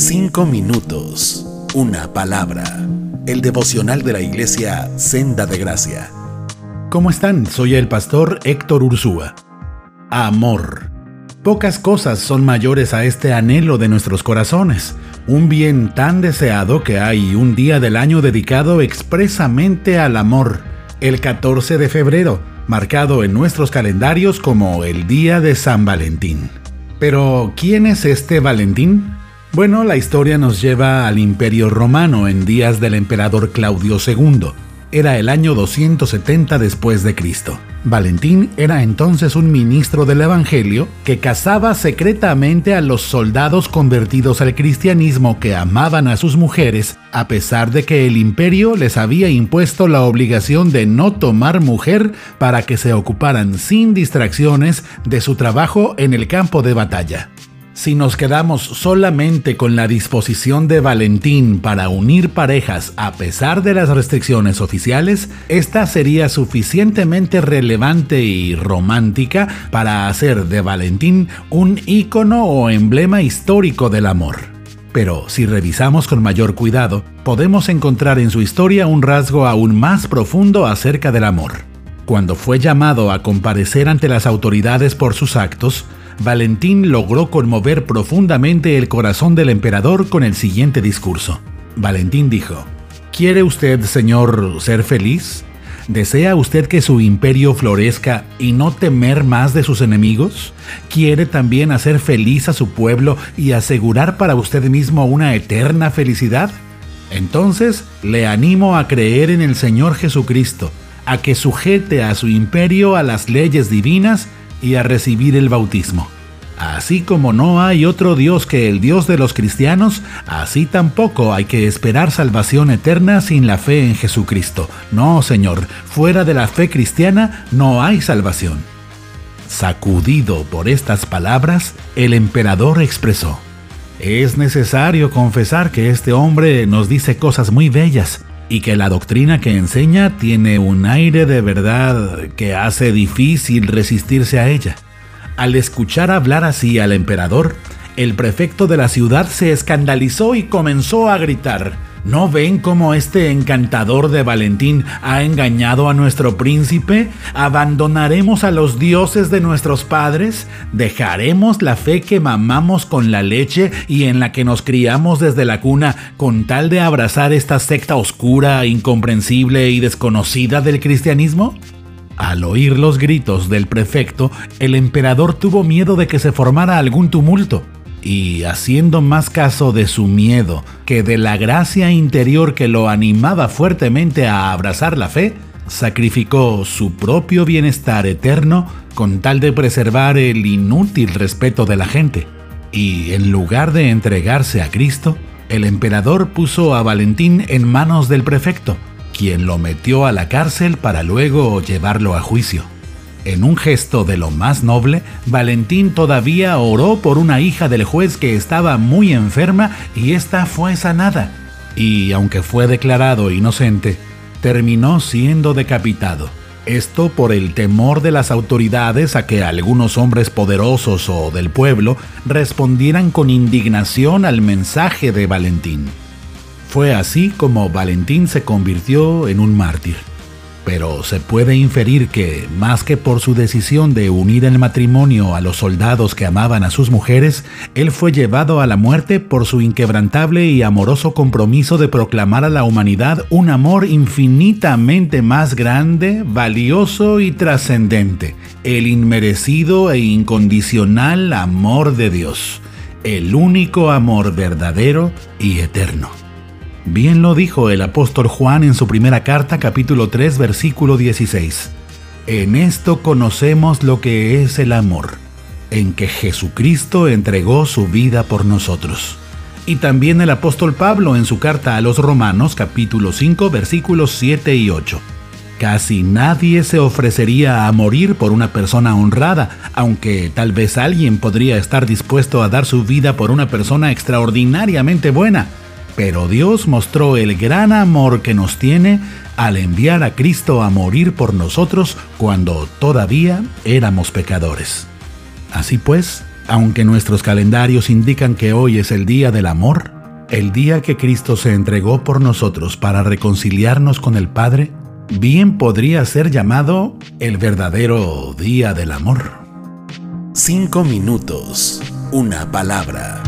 Cinco minutos, una palabra. El devocional de la iglesia Senda de Gracia. ¿Cómo están? Soy el pastor Héctor Ursúa. Amor. Pocas cosas son mayores a este anhelo de nuestros corazones, un bien tan deseado que hay un día del año dedicado expresamente al amor, el 14 de febrero, marcado en nuestros calendarios como el Día de San Valentín. Pero, ¿quién es este Valentín? Bueno, la historia nos lleva al Imperio Romano en días del emperador Claudio II. Era el año 270 después de Cristo. Valentín era entonces un ministro del Evangelio que casaba secretamente a los soldados convertidos al cristianismo que amaban a sus mujeres, a pesar de que el imperio les había impuesto la obligación de no tomar mujer para que se ocuparan sin distracciones de su trabajo en el campo de batalla. Si nos quedamos solamente con la disposición de Valentín para unir parejas a pesar de las restricciones oficiales, esta sería suficientemente relevante y romántica para hacer de Valentín un ícono o emblema histórico del amor. Pero si revisamos con mayor cuidado, podemos encontrar en su historia un rasgo aún más profundo acerca del amor. Cuando fue llamado a comparecer ante las autoridades por sus actos, Valentín logró conmover profundamente el corazón del emperador con el siguiente discurso. Valentín dijo, ¿Quiere usted, señor, ser feliz? ¿Desea usted que su imperio florezca y no temer más de sus enemigos? ¿Quiere también hacer feliz a su pueblo y asegurar para usted mismo una eterna felicidad? Entonces le animo a creer en el Señor Jesucristo, a que sujete a su imperio a las leyes divinas y a recibir el bautismo. Así como no hay otro Dios que el Dios de los cristianos, así tampoco hay que esperar salvación eterna sin la fe en Jesucristo. No, Señor, fuera de la fe cristiana no hay salvación. Sacudido por estas palabras, el emperador expresó, Es necesario confesar que este hombre nos dice cosas muy bellas, y que la doctrina que enseña tiene un aire de verdad que hace difícil resistirse a ella. Al escuchar hablar así al emperador, el prefecto de la ciudad se escandalizó y comenzó a gritar, ¿No ven cómo este encantador de Valentín ha engañado a nuestro príncipe? ¿Abandonaremos a los dioses de nuestros padres? ¿Dejaremos la fe que mamamos con la leche y en la que nos criamos desde la cuna con tal de abrazar esta secta oscura, incomprensible y desconocida del cristianismo? Al oír los gritos del prefecto, el emperador tuvo miedo de que se formara algún tumulto y haciendo más caso de su miedo que de la gracia interior que lo animaba fuertemente a abrazar la fe, sacrificó su propio bienestar eterno con tal de preservar el inútil respeto de la gente. Y en lugar de entregarse a Cristo, el emperador puso a Valentín en manos del prefecto, quien lo metió a la cárcel para luego llevarlo a juicio. En un gesto de lo más noble, Valentín todavía oró por una hija del juez que estaba muy enferma y ésta fue sanada. Y aunque fue declarado inocente, terminó siendo decapitado. Esto por el temor de las autoridades a que algunos hombres poderosos o del pueblo respondieran con indignación al mensaje de Valentín. Fue así como Valentín se convirtió en un mártir pero se puede inferir que, más que por su decisión de unir el matrimonio a los soldados que amaban a sus mujeres, él fue llevado a la muerte por su inquebrantable y amoroso compromiso de proclamar a la humanidad un amor infinitamente más grande, valioso y trascendente, el inmerecido e incondicional amor de Dios, el único amor verdadero y eterno. Bien lo dijo el apóstol Juan en su primera carta capítulo 3 versículo 16. En esto conocemos lo que es el amor, en que Jesucristo entregó su vida por nosotros. Y también el apóstol Pablo en su carta a los Romanos capítulo 5 versículos 7 y 8. Casi nadie se ofrecería a morir por una persona honrada, aunque tal vez alguien podría estar dispuesto a dar su vida por una persona extraordinariamente buena pero Dios mostró el gran amor que nos tiene al enviar a Cristo a morir por nosotros cuando todavía éramos pecadores. Así pues, aunque nuestros calendarios indican que hoy es el día del amor, el día que Cristo se entregó por nosotros para reconciliarnos con el Padre, bien podría ser llamado el verdadero día del amor. Cinco minutos, una palabra.